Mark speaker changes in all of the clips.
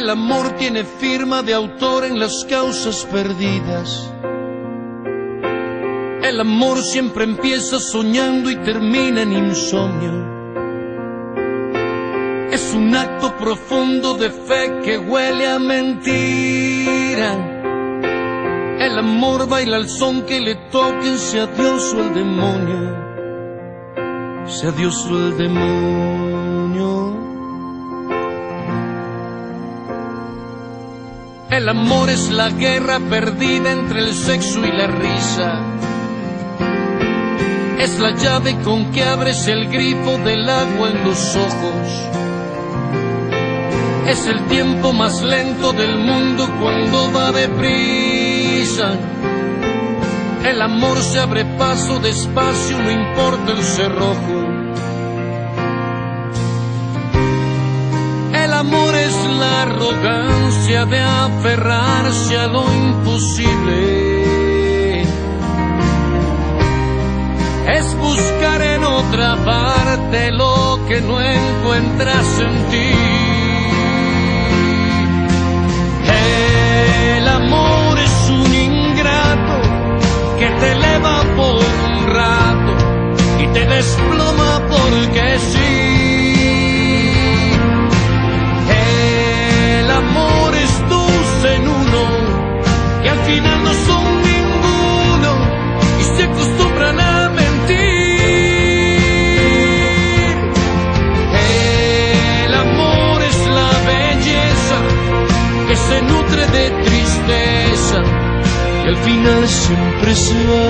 Speaker 1: El amor tiene firma de autor en las causas perdidas. El amor siempre empieza soñando y termina en insomnio. Es un acto profundo de fe que huele a mentira. El amor baila al son que le toquen, sea Dios o el demonio. Sea Dios o el demonio. El amor es la guerra perdida entre el sexo y la risa. Es la llave con que abres el grifo del agua en los ojos. Es el tiempo más lento del mundo cuando va deprisa. El amor se abre paso despacio, no importa el cerrojo. El amor es la arrogancia de aferrarse a lo imposible. Es buscar en otra parte lo que no encuentras en ti. El amor es un ingrato que te eleva por un rato y te desploma porque al final siempre se va.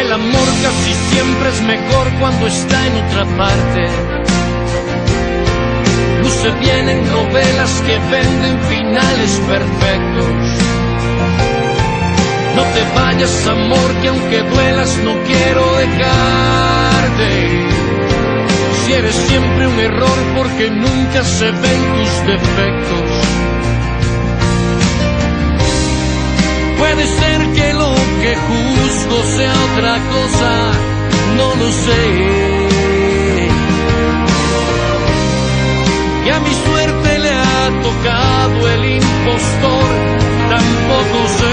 Speaker 1: El amor casi siempre es mejor cuando está en otra parte. Luce bien en novelas que venden finales perfectos. No te vayas, amor, que aunque duelas no quiero dejarte. Si eres siempre porque nunca se ven tus defectos. Puede ser que lo que juzgo sea otra cosa, no lo sé. Y a mi suerte le ha tocado el impostor, tampoco sé.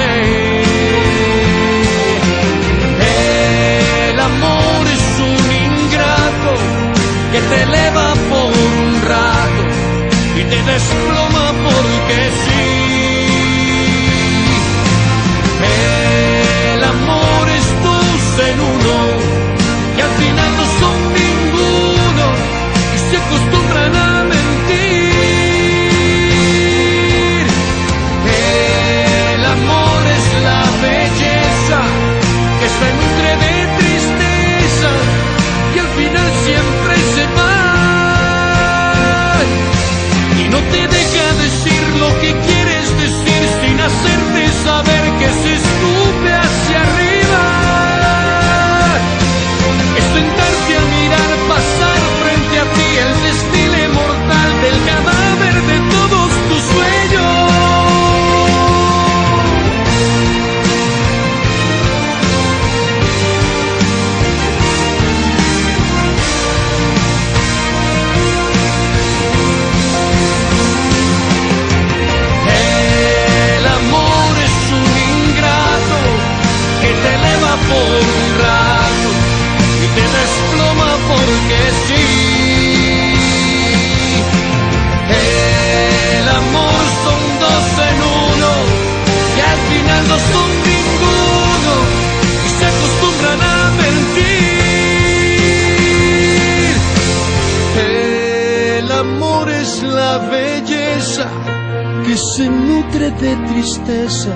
Speaker 1: Que se nutre de tristeza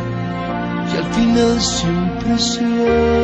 Speaker 1: y al final siempre se.